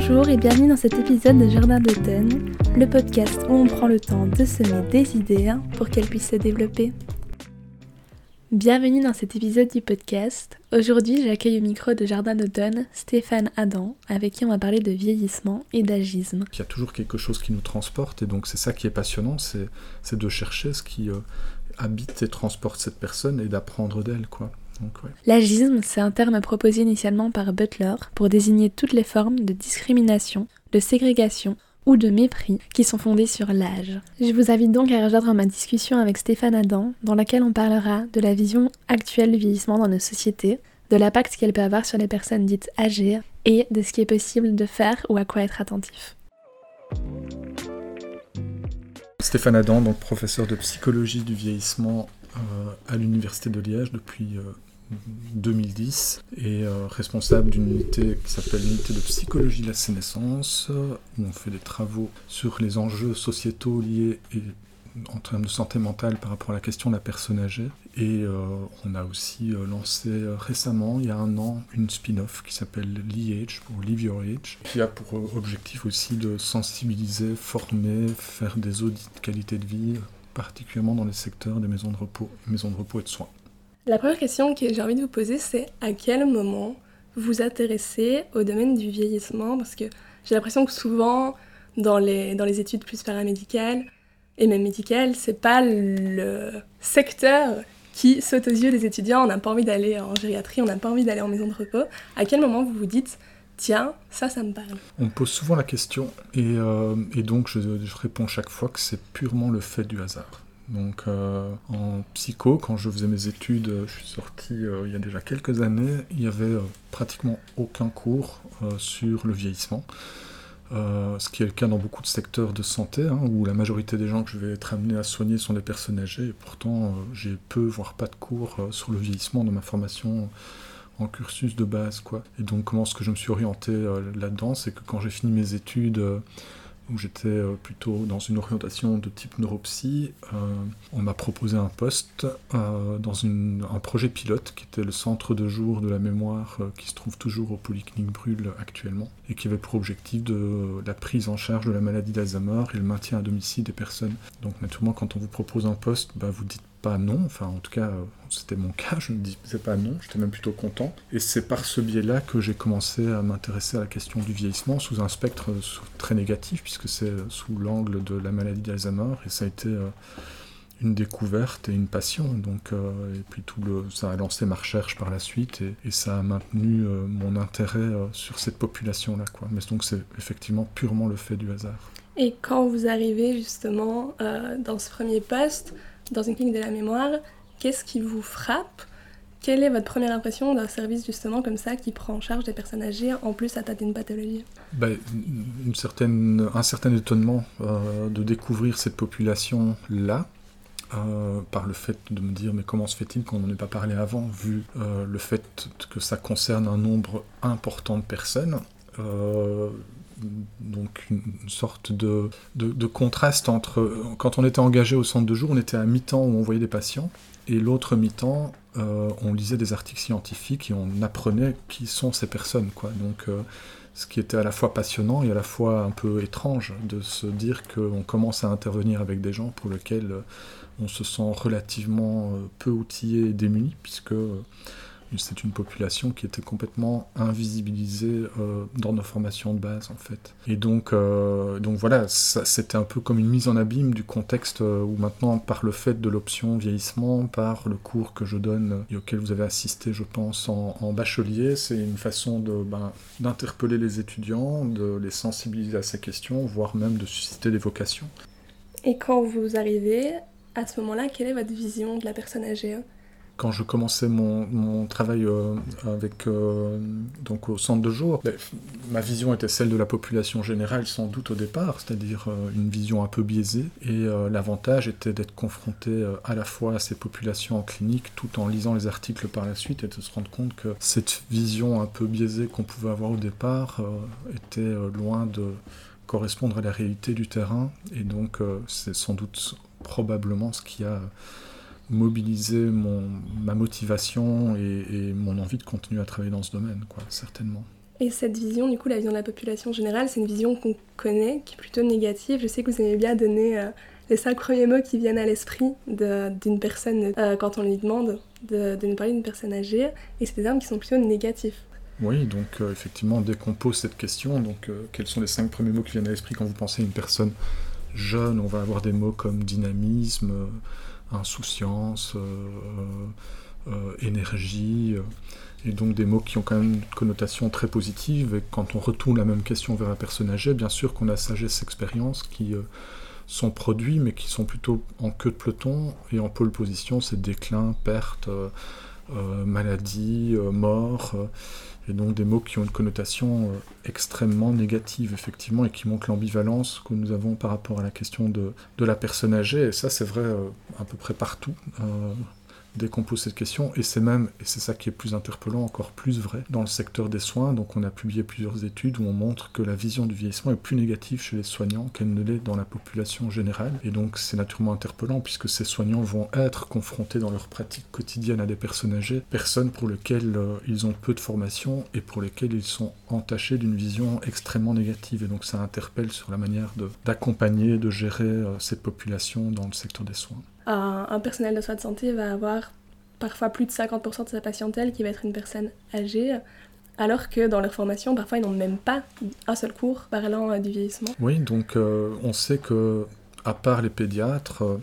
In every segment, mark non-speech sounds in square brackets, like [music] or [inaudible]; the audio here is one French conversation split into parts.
Bonjour et bienvenue dans cet épisode de Jardin d'automne, le podcast où on prend le temps de semer des idées pour qu'elles puissent se développer. Bienvenue dans cet épisode du podcast. Aujourd'hui, j'accueille au micro de Jardin d'automne Stéphane Adam, avec qui on va parler de vieillissement et d'agisme. Il y a toujours quelque chose qui nous transporte, et donc c'est ça qui est passionnant, c'est de chercher ce qui euh, habite et transporte cette personne et d'apprendre d'elle, quoi. L'agisme, c'est un terme proposé initialement par Butler pour désigner toutes les formes de discrimination, de ségrégation ou de mépris qui sont fondées sur l'âge. Je vous invite donc à rejoindre ma discussion avec Stéphane Adam, dans laquelle on parlera de la vision actuelle du vieillissement dans nos sociétés, de l'impact qu'elle peut avoir sur les personnes dites âgées et de ce qui est possible de faire ou à quoi être attentif. Stéphane Adam, donc professeur de psychologie du vieillissement euh, à l'Université de Liège depuis euh, 2010 et euh, responsable d'une unité qui s'appelle l'unité de psychologie de la sénescence, où on fait des travaux sur les enjeux sociétaux liés en termes de santé mentale par rapport à la question de la personne âgée. Et euh, on a aussi euh, lancé récemment, il y a un an, une spin-off qui s'appelle Live Your Age, qui a pour objectif aussi de sensibiliser, former, faire des audits de qualité de vie, particulièrement dans les secteurs des maisons de repos et de soins. La première question que j'ai envie de vous poser, c'est à quel moment vous intéressez au domaine du vieillissement? Parce que j'ai l'impression que souvent, dans les, études plus paramédicales, et même médicales, c'est pas le secteur qui saute aux yeux des étudiants. On n'a pas envie d'aller en gériatrie, on n'a pas envie d'aller en maison de repos. À quel moment vous vous dites, tiens, ça, ça me parle? On me pose souvent la question, et, euh, donc je réponds chaque fois que c'est purement le fait du hasard. Donc euh, en psycho, quand je faisais mes études, je suis sorti euh, il y a déjà quelques années, il n'y avait euh, pratiquement aucun cours sur le vieillissement. ce qui est le cas dans beaucoup de secteurs de santé, hein, où la majorité des gens que je vais être amené à soigner sont des personnes âgées, et pourtant j'ai peu, voire pas de cours sur le vieillissement dans ma formation en cursus de base. Quoi. Et donc comment est-ce que je me suis orienté là-dedans, c'est que quand j'ai fini mes études où j'étais euh, plutôt dans une orientation de type neuropsy, euh, on m'a proposé un poste euh, dans un projet pilote qui était le centre de jour de la mémoire qui se trouve toujours au Polyclinique Brûle actuellement et qui avait pour objectif de la prise en charge de la maladie d'Alzheimer et le maintien à domicile des personnes. Donc naturellement quand on vous propose un poste, bah, vous dites pas non, enfin en tout cas c'était mon cas, je ne disais pas non, j'étais même plutôt content. Et c'est par ce biais-là que j'ai commencé à m'intéresser à la question du vieillissement sous un spectre très négatif, puisque c'est sous l'angle de la maladie d'Alzheimer, et ça a été euh, une découverte et une passion. Donc, euh, et puis tout le, ça a lancé ma recherche par la suite, et, ça a maintenu euh, mon intérêt sur cette population-là. Quoi. Mais donc c'est effectivement purement le fait du hasard. Et quand vous arrivez justement dans ce premier poste, dans une clinique de la mémoire, qu'est-ce qui vous frappe? Quelle est votre première impression d'un service justement comme ça qui prend en charge des personnes âgées en plus à tâter une pathologie? Ben, une certaine, Un certain étonnement euh, de découvrir cette population-là. Euh, par le fait de me dire mais comment se fait-il qu'on n'en ait pas parlé avant vu euh, le fait que ça concerne un nombre important de personnes donc une sorte de, de, contraste entre quand on était engagé au centre de jour, on était à mi-temps où on voyait des patients, et l'autre mi-temps, euh, on lisait des articles scientifiques et on apprenait qui sont ces personnes. Quoi. Donc, euh, ce qui était à la fois passionnant et à la fois un peu étrange de se dire qu'on commence à intervenir avec des gens pour lesquels euh, on se sent relativement peu outillé et démuni, puisque c'est une population qui était complètement invisibilisée euh, dans nos formations de base en fait. Et donc, euh, donc voilà, c'était un peu comme une mise en abîme du contexte euh, où maintenant, par le fait de l'option vieillissement, par le cours que je donne et auquel vous avez assisté, je pense, en, bachelier, c'est une façon ben, d'interpeller les étudiants, de les sensibiliser à ces questions, voire même de susciter des vocations. Et quand vous arrivez, à ce moment-là, quelle est votre vision de la personne âgée? Quand je commençais mon, travail euh, avec, euh, donc au centre de jour, ben, ma vision était celle de la population générale sans doute au départ, c'est-à-dire euh, une vision un peu biaisée. Et l'avantage était d'être confronté à la fois à ces populations en clinique tout en lisant les articles par la suite et de se rendre compte que cette vision un peu biaisée qu'on pouvait avoir au départ était loin de correspondre à la réalité du terrain. Et donc c'est sans doute probablement ce qui a mobiliser mon, ma motivation et, mon envie de continuer à travailler dans ce domaine, quoi, certainement. Et cette vision, du coup, la vision de la population générale, c'est une vision qu'on connaît, qui est plutôt négative. Je sais que vous aimez bien donner euh, les cinq premiers mots qui viennent à l'esprit d'une personne euh, quand on lui demande de, de nous parler d'une personne âgée, et c'est des termes qui sont plutôt négatifs. Oui, donc euh, effectivement, dès qu'on pose cette question, donc quels sont les cinq premiers mots qui viennent à l'esprit quand vous pensez à une personne jeune? On va avoir des mots comme dynamisme, insouciance, énergie et donc des mots qui ont quand même une connotation très positive. Et quand on retourne la même question vers la personne âgée, bien sûr qu'on a sagesse, expérience qui euh, sont produits, mais qui sont plutôt en queue de peloton et en pole position, c'est déclin, perte, euh, euh, maladie, mort. Et donc des mots qui ont une connotation extrêmement négative, effectivement, et qui montrent l'ambivalence que nous avons par rapport à la question de, la personne âgée. Et ça, c'est vrai à peu près partout dès qu'on pose cette question, et c'est même, et c'est ça qui est plus interpellant, encore plus vrai, dans le secteur des soins. Donc on a publié plusieurs études où on montre que la vision du vieillissement est plus négative chez les soignants qu'elle ne l'est dans la population générale. Et donc c'est naturellement interpellant puisque ces soignants vont être confrontés dans leur pratique quotidienne à des personnes âgées, personnes pour lesquelles euh, ils ont peu de formation et pour lesquelles ils sont entachés d'une vision extrêmement négative. Et donc ça interpelle sur la manière d'accompagner, de, gérer euh, cette population dans le secteur des soins un, personnel de soins de santé va avoir parfois plus de 50% de sa patientèle qui va être une personne âgée, alors que dans leur formation, parfois, ils n'ont même pas un seul cours parlant euh, du vieillissement. Oui, donc euh, on sait que, à part les pédiatres, euh,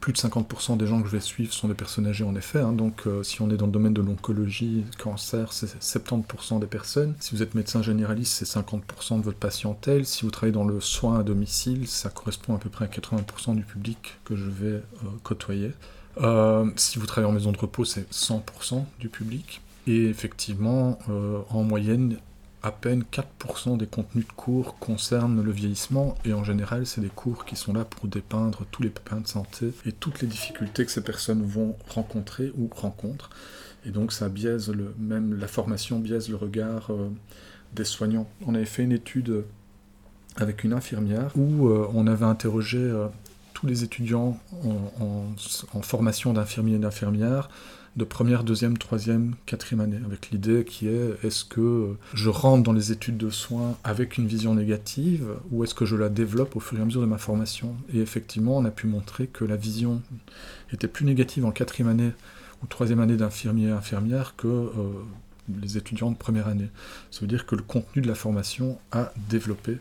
plus de 50% des gens que je vais suivre sont des personnes âgées en effet. Hein. donc si on est dans le domaine de l'oncologie, cancer, c'est 70% des personnes. Si vous êtes médecin généraliste, c'est 50% de votre patientèle. Si vous travaillez dans le soin à domicile, ça correspond à peu près à 80% du public que je vais côtoyer. Euh, si vous travaillez en maison de repos, c'est 100% du public. Et effectivement, euh, en moyenne, à peine 4% des contenus de cours concernent le vieillissement, et en général, c'est des cours qui sont là pour dépeindre tous les pépins de santé et toutes les difficultés que ces personnes vont rencontrer ou rencontrent. Et donc, ça biaise même la formation biaise le regard euh, des soignants. On avait fait une étude avec une infirmière où on avait interrogé les étudiants en, formation d'infirmiers et d'infirmières de première, deuxième, troisième, quatrième année, avec l'idée qui est est-ce que je rentre dans les études de soins avec une vision négative ou est-ce que je la développe au fur et à mesure de ma formation? Et effectivement, on a pu montrer que la vision était plus négative en quatrième année ou troisième année d'infirmier infirmière que euh, les étudiants de première année. Ça veut dire que le contenu de la formation a développé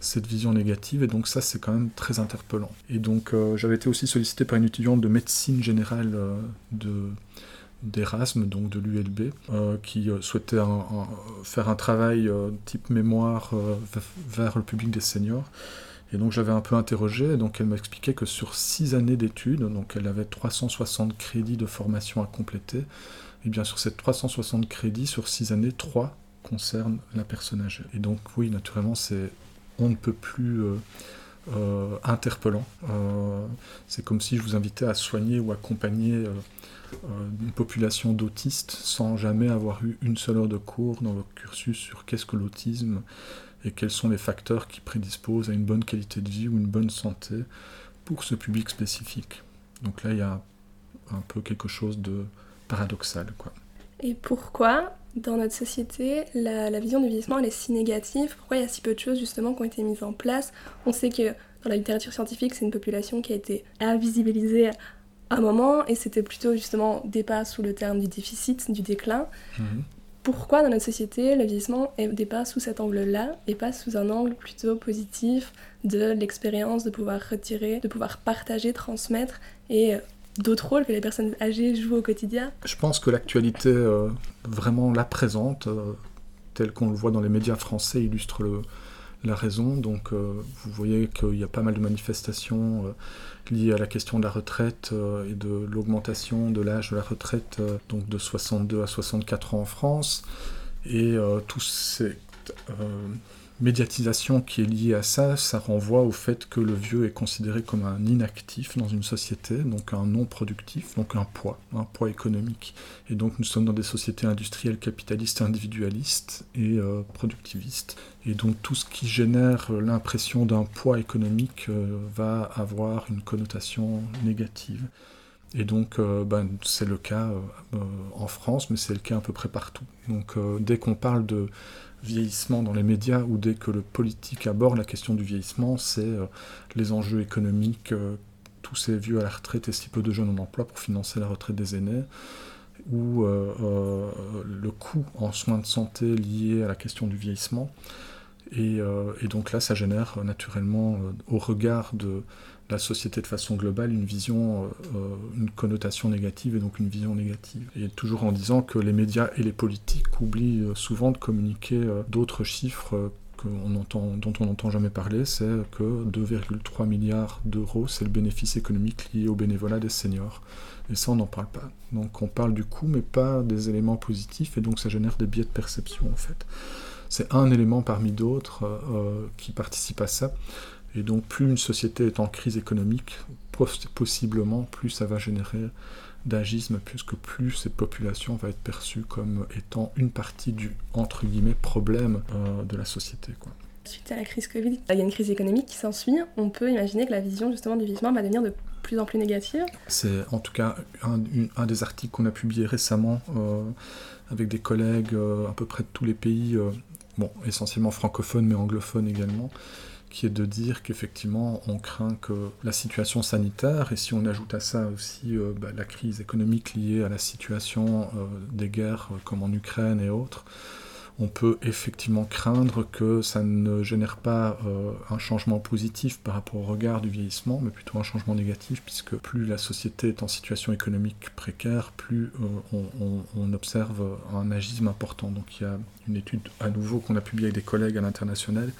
cette vision négative, et donc ça c'est quand même très interpellant. Et donc euh, j'avais été aussi sollicité par une étudiante de médecine générale euh, de d'Erasme, donc de l'ULB, euh, qui souhaitait faire un travail type mémoire vers le public des seniors. Et donc j'avais un peu interrogé, et donc elle m'a expliqué que sur six années d'études, donc elle avait 360 crédits de formation à compléter, et bien sur ces 360 crédits, sur six années, 3 concernent la personne âgée. Et donc oui, naturellement, c'est on ne peut plus euh, euh, interpellant. Euh, c'est comme si je vous invitais à soigner ou accompagner une population d'autistes sans jamais avoir eu une seule heure de cours dans votre cursus sur qu'est-ce que l'autisme et quels sont les facteurs qui prédisposent à une bonne qualité de vie ou une bonne santé pour ce public spécifique. Donc là, il y a un peu quelque chose de paradoxal. Quoi. Et pourquoi dans notre société, la, vision du vieillissement elle est si négative? Pourquoi il y a si peu de choses justement qui ont été mises en place? On sait que dans la littérature scientifique, c'est une population qui a été invisibilisée à un moment et c'était plutôt justement dépasse sous le terme du déficit, du déclin. Mhm. Pourquoi dans notre société le vieillissement est dépasse sous cet angle-là et pas sous un angle plutôt positif de l'expérience de pouvoir retirer, de pouvoir partager, transmettre et d'autres rôles que les personnes âgées jouent au quotidien Je pense que l'actualité euh, vraiment la présente, euh, telle qu'on le voit dans les médias français, illustre la raison. Donc euh, vous voyez qu'il y a pas mal de manifestations liées à la question de la retraite et de l'augmentation de l'âge de la retraite, donc de 62 à 64 ans en France. Et tous ces médiatisation qui est liée à ça, ça renvoie au fait que le vieux est considéré comme un inactif dans une société, donc un non productif, donc un poids, un poids économique. Et donc nous sommes dans des sociétés industrielles capitalistes individualistes et euh, productivistes. Et donc tout ce qui génère l'impression d'un poids économique euh, va avoir une connotation négative. Et donc, euh, ben, c'est le cas en France, mais c'est le cas à peu près partout. Donc, dès qu'on parle de vieillissement dans les médias ou dès que le politique aborde la question du vieillissement, c'est les enjeux économiques, tous ces vieux à la retraite et si peu de jeunes en emploi pour financer la retraite des aînés, ou le coût en soins de santé lié à la question du vieillissement. Et, donc là, ça génère naturellement, au regard de la société de façon globale une vision, euh, euh, une connotation négative et donc une vision négative. Et toujours en disant que les médias et les politiques oublient euh, souvent de communiquer d'autres chiffres entend, dont on n'entend jamais parler, c'est que 2,3 milliards d'euros, c'est le bénéfice économique lié au bénévolat des seniors. Et ça, on n'en parle pas. Donc on parle du coût, mais pas des éléments positifs, et donc ça génère des biais de perception, en fait. C'est un élément parmi d'autres qui participe à ça. Et donc plus une société est en crise économique, possiblement plus ça va générer d'agisme, puisque plus cette population va être perçue comme étant une partie du entre guillemets problème euh, de la société. Quoi. Suite à la crise Covid, il y a une crise économique qui s'ensuit. On peut imaginer que la vision justement du vieillissement va devenir de plus en plus négative. C'est en tout cas un, des articles qu'on a publié récemment euh, avec des collègues euh, à peu près de tous les pays, bon essentiellement francophones mais anglophones également qui est de dire qu'effectivement on craint que la situation sanitaire, et si on ajoute à ça aussi euh, bah, la crise économique liée à la situation euh, des guerres euh, comme en Ukraine et autres, on peut effectivement craindre que ça ne génère pas un changement positif par rapport au regard du vieillissement, mais plutôt un changement négatif, puisque plus la société est en situation économique précaire, plus on, observe un agisme important. Donc il y a une étude à nouveau qu'on a publiée avec des collègues à l'international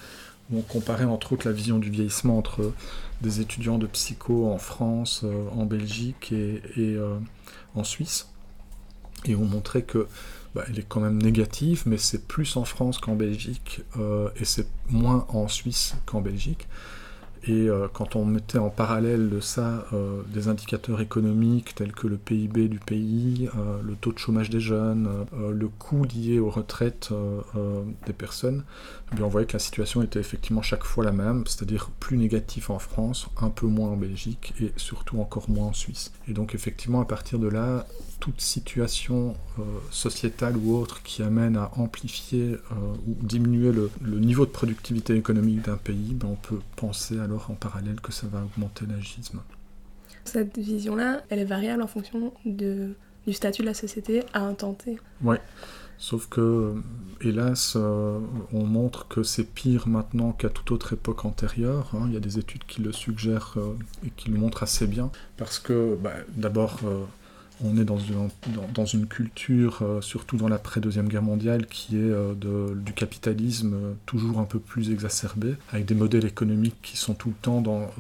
on comparait entre autres la vision du vieillissement entre des étudiants de psycho en France, euh, en Belgique et, euh, en Suisse. Et on montrait que bah, elle est quand même négative, mais c'est plus en France qu'en Belgique, euh, et c'est moins en Suisse qu'en Belgique. Et euh, quand on mettait en parallèle de ça euh, des indicateurs économiques tels que le PIB du pays, euh, le taux de chômage des jeunes, le coût lié aux retraites des personnes, eh on voyait que la situation était effectivement chaque fois la même, c'est-à-dire plus négatif en France, un peu moins en Belgique et surtout encore moins en Suisse. Et donc effectivement à partir de là, toute situation sociétale ou autre qui amène à amplifier ou diminuer le, niveau de productivité économique d'un pays, ben, on peut penser à en parallèle que ça va augmenter l'agisme. Cette vision-là, elle est variable en fonction de, du statut de la société à T. Oui, sauf que, hélas, euh, on montre que c'est pire maintenant qu'à toute autre époque antérieure. Hein. Il y a des études qui le suggèrent euh, et qui le montrent assez bien, parce que, bah, d'abord, euh, on est dans une, culture, euh, surtout dans l'après-deuxième guerre mondiale, qui est euh, du capitalisme euh, toujours un peu plus exacerbé, avec des modèles économiques qui sont tout le temps dans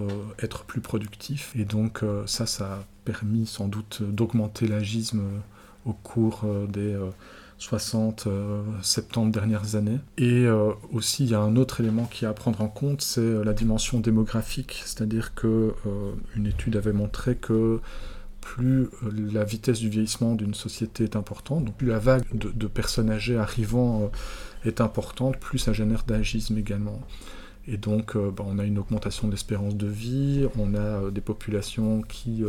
être plus productifs. Et donc ça, ça a permis sans doute d'augmenter l'agisme au cours des 60, 70 dernières années. Et aussi, il y a un autre élément qui est à prendre en compte, c'est la dimension démographique, c'est-à-dire que une étude avait montré que plus euh, la vitesse du vieillissement d'une société est importante, donc plus la vague de, personnes âgées arrivant euh, est importante, plus ça génère d'agisme également. Et donc euh, bah, on a une augmentation de l'espérance de vie, on a des populations qui,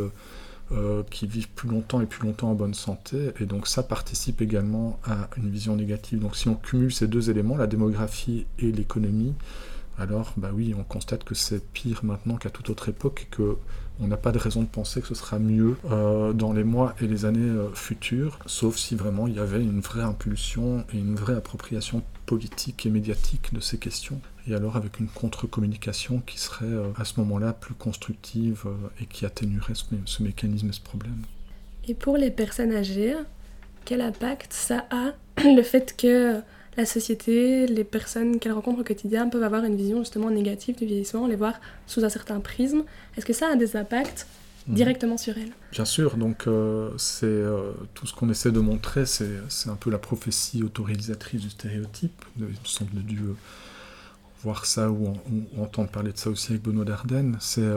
qui vivent plus longtemps et plus longtemps en bonne santé, et donc ça participe également à une vision négative. Donc si on cumule ces deux éléments, la démographie et l'économie, alors bah oui, on constate que c'est pire maintenant qu'à toute autre époque et que on n'a pas de raison de penser que ce sera mieux euh, dans les mois et les années euh, futures, sauf si vraiment il y avait une vraie impulsion et une vraie appropriation politique et médiatique de ces questions. Et alors avec une contre-communication qui serait euh, à ce moment-là plus constructive et qui atténuerait ce, ce mécanisme et ce problème. Et pour les personnes âgées, quel impact ça a le fait que la société, les personnes qu'elles rencontrent au quotidien peuvent avoir une vision justement négative du vieillissement, les voir sous un certain prisme. Est-ce que ça a des impacts mhm. directement sur elles? Bien sûr, donc euh, c'est euh, tout ce qu'on essaie de montrer, c'est un peu la prophétie autoréalisatrice du stéréotype. Il me semble dû euh, voir ça ou, entendre parler de ça aussi avec Benoît Dardenne. C'est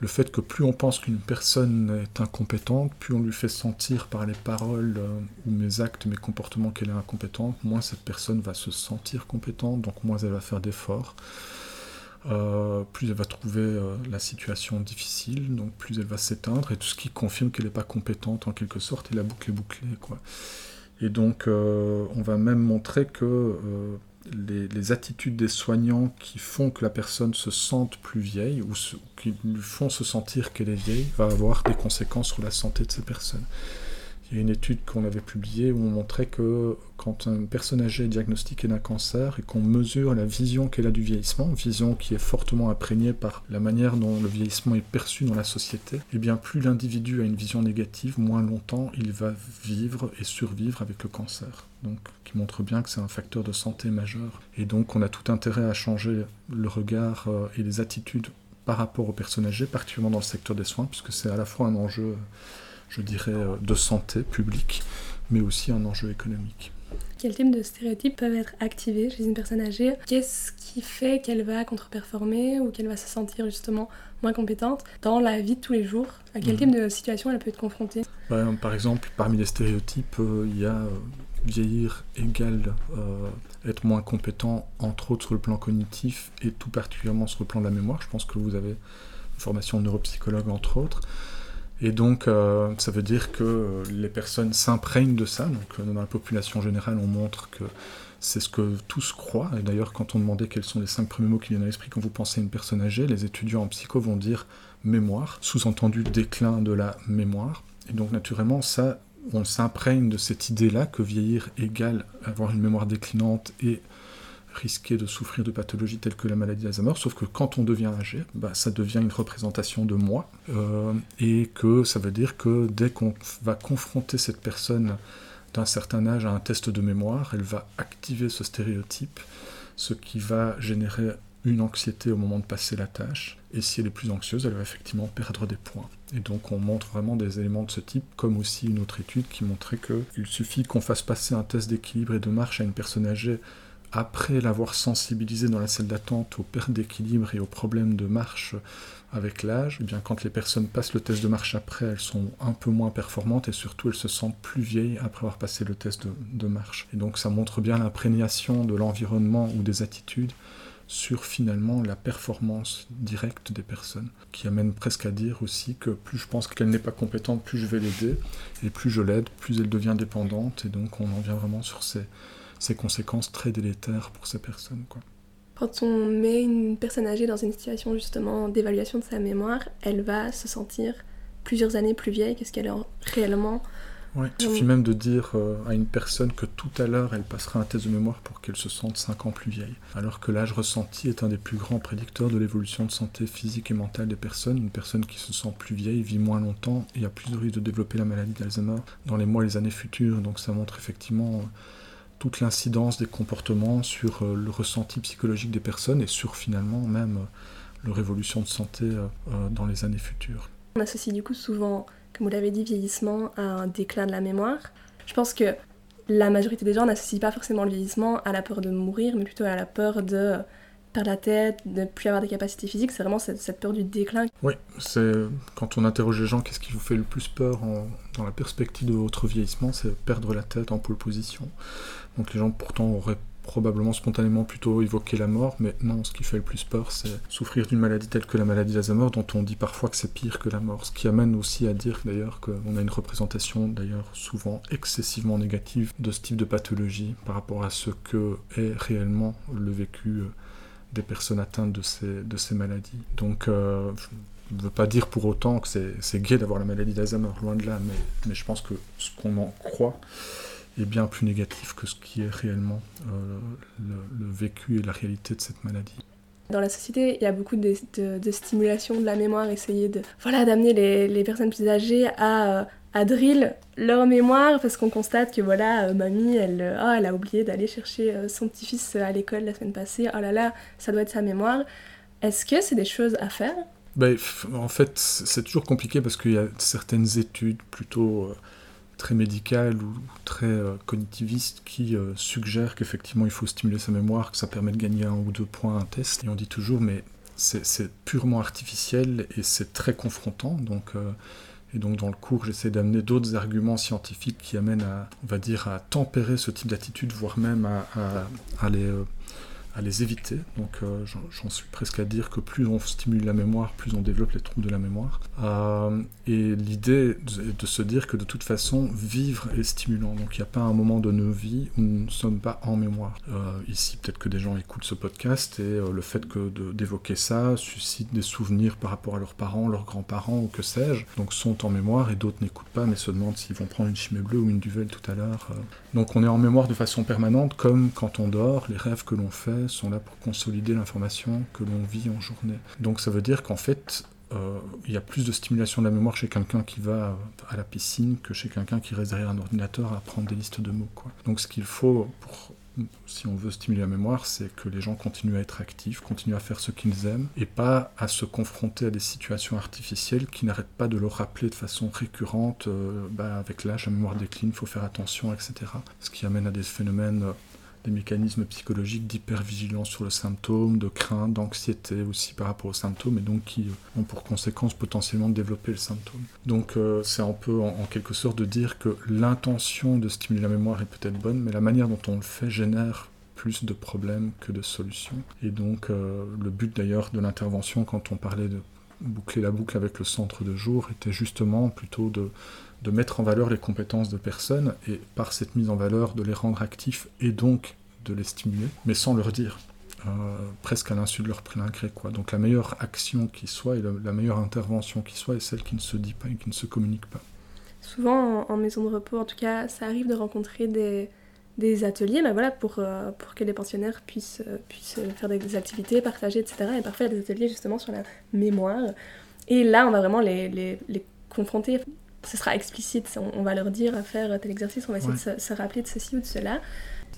le fait que plus on pense qu'une personne est incompétente, plus on lui fait sentir par les paroles euh, ou mes actes, mes comportements qu'elle est incompétente, moins cette personne va se sentir compétente, donc moins elle va faire d'efforts. Euh, plus elle va trouver euh, la situation difficile, donc plus elle va s'éteindre, et tout ce qui confirme qu'elle n'est pas compétente en quelque sorte, et la boucle est bouclée. Et donc, on va même montrer que les, attitudes des soignants qui font que la personne se sente plus vieille ou qui lui font se sentir qu'elle est vieille va avoir des conséquences sur la santé de ces personnes. Il une étude qu'on avait publiée où on montrait que quand une personne âgée est diagnostiquée d'un cancer et qu'on mesure la vision qu'elle a du vieillissement, vision qui est fortement imprégnée par la manière dont le vieillissement est perçu dans la société, et eh bien plus l'individu a une vision négative, moins longtemps il va vivre et survivre avec le cancer. Donc, qui montre bien que c'est un facteur de santé majeur. Et donc, on a tout intérêt à changer le regard euh, et les attitudes par rapport aux personnes âgées, particulièrement dans le secteur des soins, puisque c'est à la fois un enjeu je dirais, euh, de santé publique, mais aussi un enjeu économique. Quel type de stéréotypes peuvent être activés chez une personne âgée? Qu'est-ce qui fait qu'elle va contre-performer ou qu'elle va se sentir justement moins compétente dans la vie de tous les jours? À quel mhm. type de situation elle peut être confrontée? Par exemple, parmi les stéréotypes, euh, il y a euh, vieillir égale être moins compétent, entre autres sur le plan cognitif et tout particulièrement sur le plan de la mémoire. Je pense que vous avez une formation de neuropsychologue, entre autres. Et donc, euh, ça veut dire que euh, les personnes s'imprègnent de ça. Euh, dans la population générale, on montre que c'est ce que tous croient. Et d'ailleurs, quand on demandait quels sont les cinq premiers mots qui viennent à l'esprit quand vous pensez à une personne âgée, les étudiants en psycho vont dire mémoire, sous-entendu déclin de la mémoire. Et donc, naturellement, ça, on s'imprègne de cette idée-là que vieillir égale avoir une mémoire déclinante et risquer de souffrir de pathologies telles que la maladie d'Alzheimer, sauf que quand on devient âgé, bah, ça devient une représentation de moi, euh, et que ça veut dire que dès qu'on va confronter cette personne d'un certain âge à un test de mémoire, elle va activer ce stéréotype, ce qui va générer une anxiété au moment de passer la tâche, et si elle est plus anxieuse, elle va effectivement perdre des points. Et donc on montre vraiment des éléments de ce type, comme aussi une autre étude qui montrait qu'il suffit qu'on fasse passer un test d'équilibre et de marche à une personne âgée après l'avoir sensibilisé dans la salle d'attente aux pertes d'équilibre et aux problèmes de marche avec l'âge, eh bien quand les personnes passent le test de marche après, elles sont un peu moins performantes et surtout elles se sentent plus vieilles après avoir passé le test de, marche. Et donc ça montre bien l'imprégnation de l'environnement ou des attitudes sur finalement la performance directe des personnes, qui amène presque à dire aussi que plus je pense qu'elle n'est pas compétente, plus je vais l'aider, et plus je l'aide, plus elle devient dépendante, et donc on en vient vraiment sur ces, ces conséquences très délétères pour ces personnes. Quoi. Quand on met une personne âgée dans une situation justement d'évaluation de sa mémoire, elle va se sentir plusieurs années plus vieille que ce qu'elle est réellement. Ouais, il suffit même de dire euh, à une personne que tout à l'heure elle passera un test de mémoire pour qu'elle se sente 5 ans plus vieille. Alors que l'âge ressenti est un des plus grands prédicteurs de l'évolution de santé physique et mentale des personnes. Une personne qui se sent plus vieille vit moins longtemps et a plus de risque de développer la maladie d'Alzheimer dans les mois et les années futures. Donc ça montre effectivement toute l'incidence des comportements sur euh, le ressenti psychologique des personnes et sur finalement même euh, leur évolution de santé euh, dans les années futures. On associe du coup souvent, comme vous l'avez dit, vieillissement à un déclin de la mémoire. Je pense que la majorité des gens n'associent pas forcément le vieillissement à la peur de mourir, mais plutôt à la peur de perdre la tête, ne plus avoir des capacités physiques, c'est vraiment cette, peur du déclin. Oui, c'est quand on interroge les gens, qu'est-ce qui vous fait le plus peur dans la perspective de votre vieillissement, c'est perdre la tête en pole position. Donc les gens pourtant auraient probablement spontanément plutôt évoqué la mort, mais non, ce qui fait le plus peur, c'est souffrir d'une maladie telle que la maladie d'Alzheimer, dont on dit parfois que c'est pire que la mort. Ce qui amène aussi à dire d'ailleurs qu'on a une représentation d'ailleurs souvent excessivement négative de ce type de pathologie par rapport à ce que est réellement le vécu euh, des personnes atteintes de ces, de ces maladies. Donc, euh, je ne veux pas dire pour autant que c'est gai d'avoir la maladie d'Alzheimer, loin de là, mais, mais je pense que ce qu'on en croit est bien plus négatif que ce qui est réellement euh, le, vécu et la réalité de cette maladie. Dans la société, il y a beaucoup de, de, stimulation de la mémoire, essayer de voilà d'amener les, les, personnes plus âgées à, euh, à drill leur mémoire parce qu'on constate que voilà, euh, mamie, elle, euh, oh, elle a oublié d'aller chercher euh, son petit-fils à l'école la semaine passée, oh là là, ça doit être sa mémoire. Est-ce que c'est des choses à faire? Ben, En fait, c'est toujours compliqué parce qu'il y a certaines études plutôt très médicales ou très cognitivistes qui suggèrent qu'effectivement il faut stimuler sa mémoire, que ça permet de gagner un ou deux points à un test. Et on dit toujours, mais c'est purement artificiel et c'est très confrontant. Donc et donc dans le cours, j'essaie d'amener d'autres arguments scientifiques qui amènent à, on va dire, à tempérer ce type d'attitude, voire même à, les, euh, à les éviter. Donc euh, j'en suis presque à dire que plus on stimule la mémoire, plus on développe les troubles de la mémoire. Euh, et l'idée est de se dire que de toute façon, vivre est stimulant. Donc il n'y a pas un moment de nos vies où nous ne sommes pas en mémoire. Euh, ici, peut-être que des gens écoutent ce podcast et le fait que d'évoquer ça suscite des souvenirs par rapport à leurs parents, leurs grands-parents ou que sais-je. Donc sont en mémoire et d'autres n'écoutent pas mais se demandent s'ils vont prendre une chimée bleue ou une duvel tout à l'heure. Donc on est en mémoire de façon permanente comme quand on dort, les rêves que l'on fait sont là pour consolider l'information que l'on vit en journée. Donc ça veut dire qu'en fait, euh, il y a plus de stimulation de la mémoire chez quelqu'un qui va à la piscine que chez quelqu'un qui reste derrière un ordinateur à prendre des listes de mots. Donc ce qu'il faut pour si on veut stimuler la mémoire, c'est que les gens continuent à être actifs, continuent à faire ce qu'ils aiment, et pas à se confronter à des situations artificielles qui n'arrêtent pas de leur rappeler de façon récurrente, euh, bah, avec l'âge, la mémoire décline, il faut faire attention, etc. Ce qui amène à des phénomènes des mécanismes psychologiques d'hypervigilance sur le symptôme, de crainte, d'anxiété aussi par rapport aux symptômes, et donc qui ont pour conséquence potentiellement de développer le symptôme. Donc euh, c'est un peu en, quelque sorte de dire que l'intention de stimuler la mémoire est peut-être bonne, mais la manière dont on le fait génère plus de problèmes que de solutions. Et donc euh, le but d'ailleurs de l'intervention quand on parlait de boucler la boucle avec le centre de jour était justement plutôt de de mettre en valeur les compétences de personnes et par cette mise en valeur de les rendre actifs et donc de les stimuler, mais sans leur dire, euh, presque à l'insu de leur plein gré. Quoi. Donc la meilleure action qui soit et la, meilleure intervention qui soit est celle qui ne se dit pas et qui ne se communique pas. Souvent en, maison de repos, en tout cas, ça arrive de rencontrer des, des ateliers mais voilà, pour, euh, pour que les pensionnaires puissent, euh, puissent faire des, activités, partager, etc. Et parfois, il y a des ateliers justement sur la mémoire. Et là, on va vraiment les, les, les confronter ce sera explicite, on, va leur dire à faire tel exercice, on va essayer de se, rappeler de ceci ou de cela.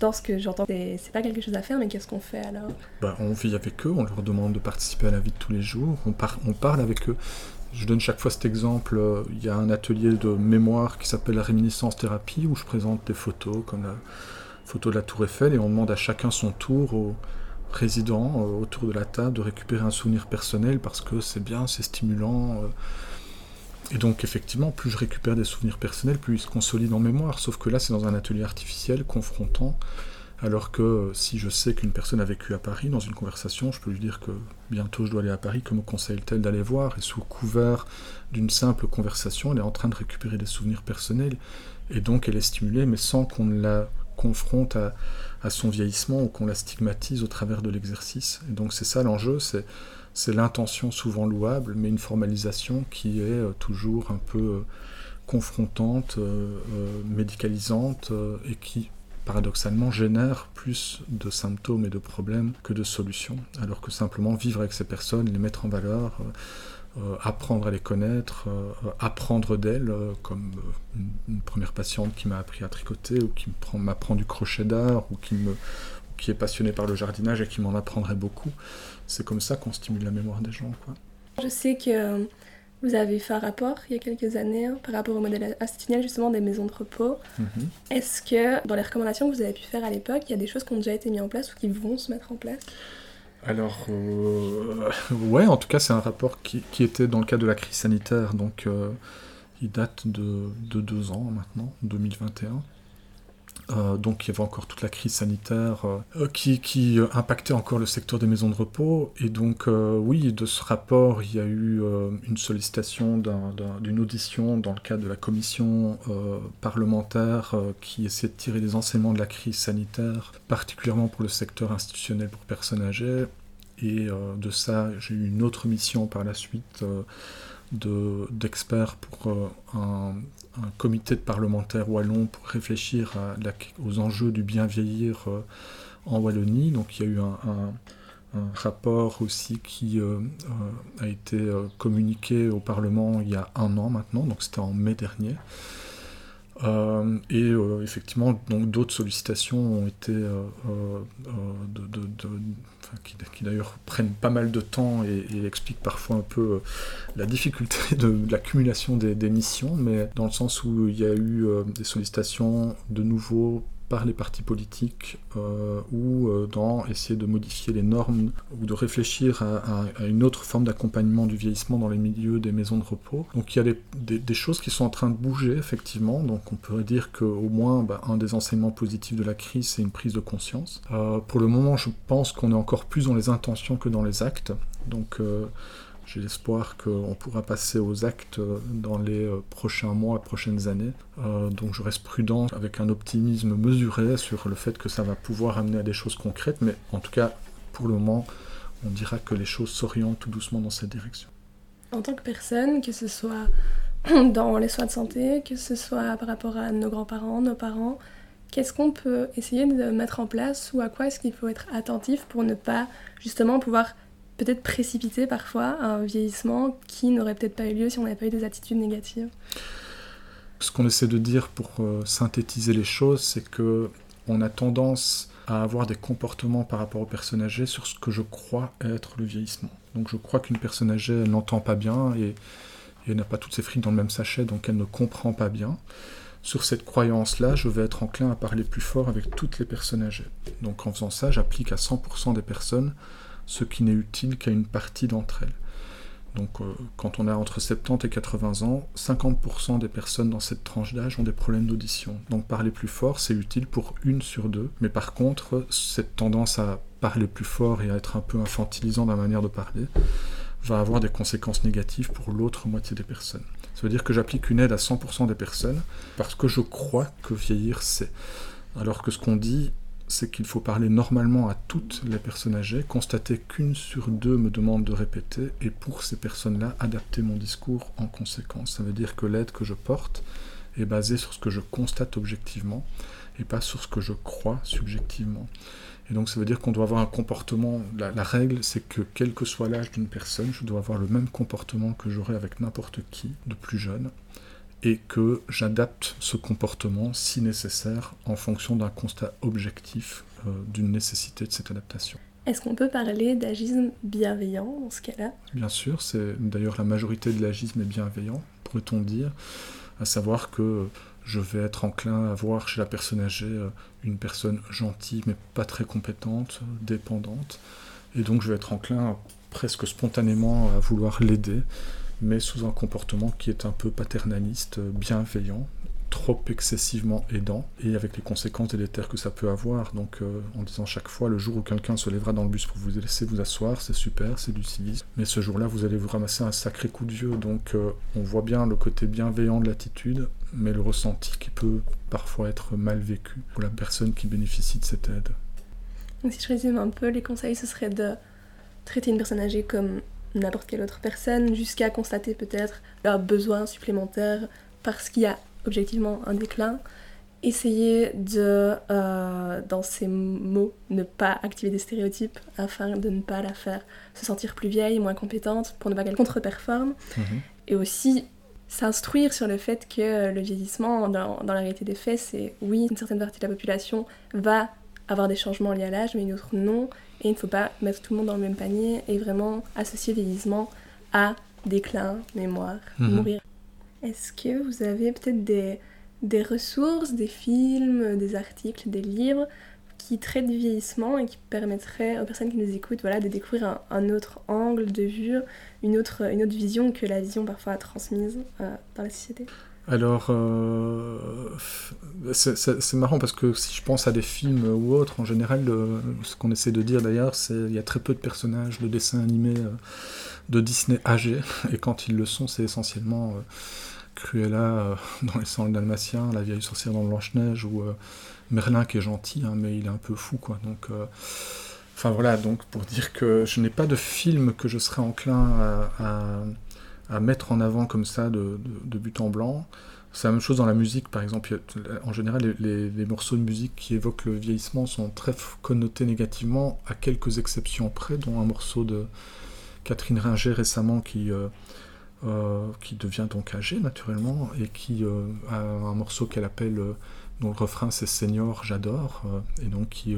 Dans ce que j'entends, c'est pas quelque chose à faire, mais qu'est-ce qu'on fait alors? Bah, On vit avec eux, on leur demande de participer à la vie de tous les jours, on, on parle avec eux. Je donne chaque fois cet exemple, euh, il y a un atelier de mémoire qui s'appelle la réminiscence thérapie, où je présente des photos, comme la photo de la tour Eiffel, et on demande à chacun son tour, aux résidents euh, autour de la table, de récupérer un souvenir personnel, parce que c'est bien, c'est stimulant. Euh, et donc effectivement, plus je récupère des souvenirs personnels, plus ils se consolident en mémoire. Sauf que là, c'est dans un atelier artificiel, confrontant. Alors que euh, si je sais qu'une personne a vécu à Paris, dans une conversation, je peux lui dire que bientôt je dois aller à Paris, que me conseille-t-elle d'aller voir Et sous couvert d'une simple conversation, elle est en train de récupérer des souvenirs personnels. Et donc elle est stimulée, mais sans qu'on la confronte à, son vieillissement ou qu'on la stigmatise au travers de l'exercice. Et donc c'est ça l'enjeu, c'est c'est l'intention souvent louable, mais une formalisation qui est euh, toujours un peu euh, confrontante, euh, médicalisante, et qui paradoxalement génère plus de symptômes et de problèmes que de solutions, alors que simplement vivre avec ces personnes, les mettre en valeur, apprendre à les connaître, apprendre d'elles, comme une, première patiente qui m'a appris à tricoter, ou qui m'apprend du crochet d'art, ou qui est passionné par le jardinage et qui m'en apprendrait beaucoup. C'est comme ça qu'on stimule la mémoire des gens. Quoi. Je sais que euh, vous avez fait un rapport il y a quelques années hein, par rapport au modèle institutionnel justement des maisons de repos. Mhm. Est-ce que dans les recommandations que vous avez pu faire à l'époque, il y a des choses qui ont déjà été mises en place ou qui vont se mettre en place? Alors, euh, ouais, en tout cas, c'est un rapport qui, qui, était dans le cadre de la crise sanitaire, donc euh, il date de, de, deux ans maintenant, 2021. Euh, donc il y avait encore toute la crise sanitaire euh, qui, qui euh, impactait encore le secteur des maisons de repos. Et donc oui, de ce rapport, il y a eu une sollicitation d'une audition dans le cadre de la commission parlementaire qui essaie de tirer des enseignements de la crise sanitaire, particulièrement pour le secteur institutionnel pour personnes âgées. Et de ça, j'ai eu une autre mission par la suite d'experts pour un, un comité de parlementaires wallons pour réfléchir aux enjeux du bien vieillir euh, en Wallonie. Donc il y a eu un, rapport aussi qui euh, euh, a été communiqué au Parlement il y a un an maintenant, donc c'était en mai dernier. Et effectivement, donc d'autres sollicitations ont été de, qui, d'ailleurs prennent pas mal de temps et, expliquent parfois un peu euh, la difficulté [laughs] de, l'accumulation des, missions, mais dans le sens où il y a eu euh, des sollicitations de nouveau par les partis politiques ou dans essayer de modifier les normes ou de réfléchir à, une autre forme d'accompagnement du vieillissement dans les milieux des maisons de repos. Donc il y a des, choses qui sont en train de bouger effectivement. Donc on pourrait dire qu'au moins bah, un des enseignements positifs de la crise c'est une prise de conscience. pour le moment je pense qu'on est encore plus dans les intentions que dans les actes. Donc j'ai l'espoir qu'on pourra passer aux actes dans les euh, prochains mois, prochaines années. Euh, donc je reste prudent avec un optimisme mesuré sur le fait que ça va pouvoir amener à des choses concrètes, mais en tout cas, pour le moment, on dira que les choses s'orientent tout doucement dans cette direction. En tant que personne, que ce soit [clears throat] dans les soins de santé, que ce soit par rapport à nos grands-parents, nos parents, qu'est-ce qu'on peut essayer de mettre en place ou à quoi est-ce qu'il faut être attentif pour ne pas justement pouvoir peut-être précipiter parfois un vieillissement qui n'aurait peut-être pas eu lieu si on n'avait pas eu des attitudes négatives. Ce qu'on essaie de dire pour euh, synthétiser les choses, c'est que on a tendance à avoir des comportements par rapport aux personnes âgées sur ce que je crois être le vieillissement. Donc je crois qu'une personne âgée, n'entend pas bien et, elle n'a pas toutes ses frites dans le même sachet, donc elle ne comprend pas bien. Sur cette croyance-là, je vais être enclin à parler plus fort avec toutes les personnes âgées. Donc en faisant ça, j'applique à 100% des personnes ce qui n'est utile qu'à une partie d'entre elles. Donc euh, quand on a entre 70 et 80 ans, 50% des personnes dans cette tranche d'âge ont des problèmes d'audition. Donc parler plus fort, c'est utile pour une sur deux. Mais par contre, cette tendance à parler plus fort et à être un peu infantilisant dans la manière de parler va avoir des conséquences négatives pour l'autre moitié des personnes. Ça veut dire que j'applique une aide à 100% des personnes parce que je crois que vieillir c'est. Alors que ce qu'on dit c'est qu'il faut parler normalement à toutes les personnes âgées, constater qu'une sur deux me demande de répéter, et pour ces personnes-là, adapter mon discours en conséquence. Ça veut dire que l'aide que je porte est basée sur ce que je constate objectivement, et pas sur ce que je crois subjectivement. Et donc ça veut dire qu'on doit avoir un comportement, la, règle c'est que quel que soit l'âge d'une personne, je dois avoir le même comportement que j'aurais avec n'importe qui de plus jeune, et que j'adapte ce comportement, si nécessaire, en fonction d'un constat objectif euh, d'une nécessité de cette adaptation. Est-ce qu'on peut parler d'agisme bienveillant dans ce cas-là? Bien sûr, c'est d'ailleurs la majorité de l'agisme est bienveillant, pourrait-on dire, à savoir que je vais être enclin à voir chez la personne âgée euh, une personne gentille mais pas très compétente, dépendante, et donc je vais être enclin presque spontanément à vouloir l'aider mais sous un comportement qui est un peu paternaliste, bienveillant, trop excessivement aidant, et avec les conséquences délétères que ça peut avoir. Donc euh, en disant chaque fois, le jour où quelqu'un se lèvera dans le bus pour vous laisser vous asseoir, c'est super, c'est du civisme, mais ce jour-là, vous allez vous ramasser un sacré coup de vieux. Donc euh, on voit bien le côté bienveillant de l'attitude, mais le ressenti qui peut parfois être mal vécu pour la personne qui bénéficie de cette aide. si je résume un peu, les conseils, ce serait de traiter une personne âgée comme n'importe quelle autre personne jusqu'à constater peut-être leurs besoins supplémentaires parce qu'il y a objectivement un déclin. Essayer de, euh, dans ces mots, ne pas activer des stéréotypes afin de ne pas la faire se sentir plus vieille, moins compétente, pour ne pas qu'elle contre-performe. Mhm. Et aussi s'instruire sur le fait que le vieillissement, dans, dans la réalité des faits, c'est oui, une certaine partie de la population va avoir des changements liés à l'âge, mais une autre non. Et il ne faut pas mettre tout le monde dans le même panier et vraiment associer vieillissement à déclin, mémoire, mhm. mourir. Est-ce que vous avez peut-être des, des ressources, des films, des articles, des livres qui traitent du vieillissement et qui permettraient aux personnes qui nous écoutent voilà, de découvrir un, autre angle de vue, une autre, une autre vision que la vision parfois transmise euh, dans la société? Alors, euh, c'est marrant parce que si je pense à des films ou autres, en général, ce qu'on essaie de dire d'ailleurs, c'est qu'il y a très peu de personnages de dessins animés euh, de Disney âgés, et quand ils le sont, c'est essentiellement euh, Cruella dans Les Sangs dalmatiens, La vieille sorcière dans Blanche-Neige, ou Merlin qui est gentil, hein, mais il est un peu fou, quoi. Donc, enfin voilà, donc pour dire que je n'ai pas de film que je serais enclin à mettre en avant comme ça de, but en blanc. C'est la même chose dans la musique, par exemple. En général, les, morceaux de musique qui évoquent le vieillissement sont très connotés négativement, à quelques exceptions près, dont un morceau de Catherine Ringer récemment qui, euh, euh, qui devient donc âgée, naturellement, et qui euh, a un morceau qu'elle appelle, dont le refrain c'est Seigneur, j'adore, et donc qui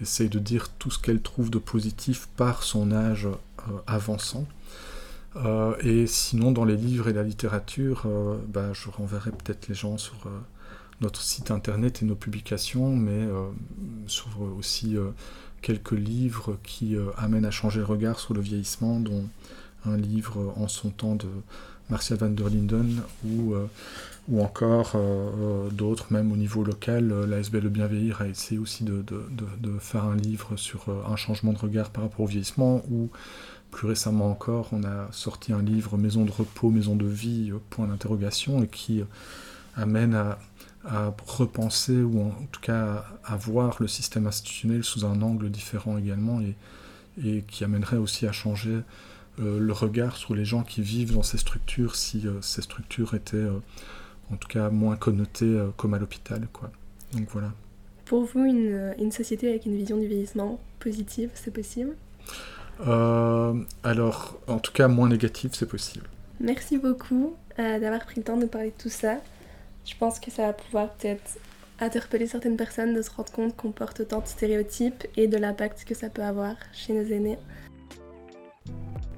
essaye de dire tout ce qu'elle trouve de positif par son âge avançant. Euh, et sinon, dans les livres et la littérature, euh, bah, je renverrai peut-être les gens sur euh, notre site internet et nos publications, mais s'ouvrent aussi quelques livres qui amènent à changer le regard sur le vieillissement, dont un livre en son temps de Martial van der Linden ou, ou encore d'autres, même au niveau local. L'ASB Le Bien Vieillir a essayé aussi de, de, de, faire un livre sur un changement de regard par rapport au vieillissement, ou plus récemment encore, on a sorti un livre Maison de repos, maison de vie, euh, point d'interrogation, et qui euh, amène à, repenser, ou en tout cas à, voir le système institutionnel sous un angle différent également, et, qui amènerait aussi à changer euh, le regard sur les gens qui vivent dans ces structures, si ces structures étaient en tout cas moins connotées comme à l'hôpital. Donc voilà. Pour vous, une société avec une vision du vieillissement positive, c'est possible? Euh, alors, en tout cas, moins négatif, c'est possible. Merci beaucoup euh, d'avoir pris le temps de nous parler de tout ça. Je pense que ça va pouvoir peut-être interpeller certaines personnes de se rendre compte qu'on porte autant de stéréotypes et de l'impact que ça peut avoir chez nos aînés.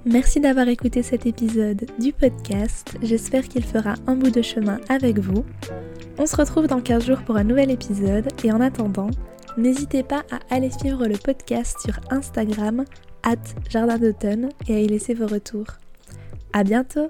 Merci d'avoir écouté cet épisode du podcast. J'espère qu'il fera un bout de chemin avec vous. On se retrouve dans 15 jours pour un nouvel épisode et en attendant, n'hésitez pas à aller suivre le podcast sur Instagram at Jardin d'automne et à y laisser vos retours. À bientôt!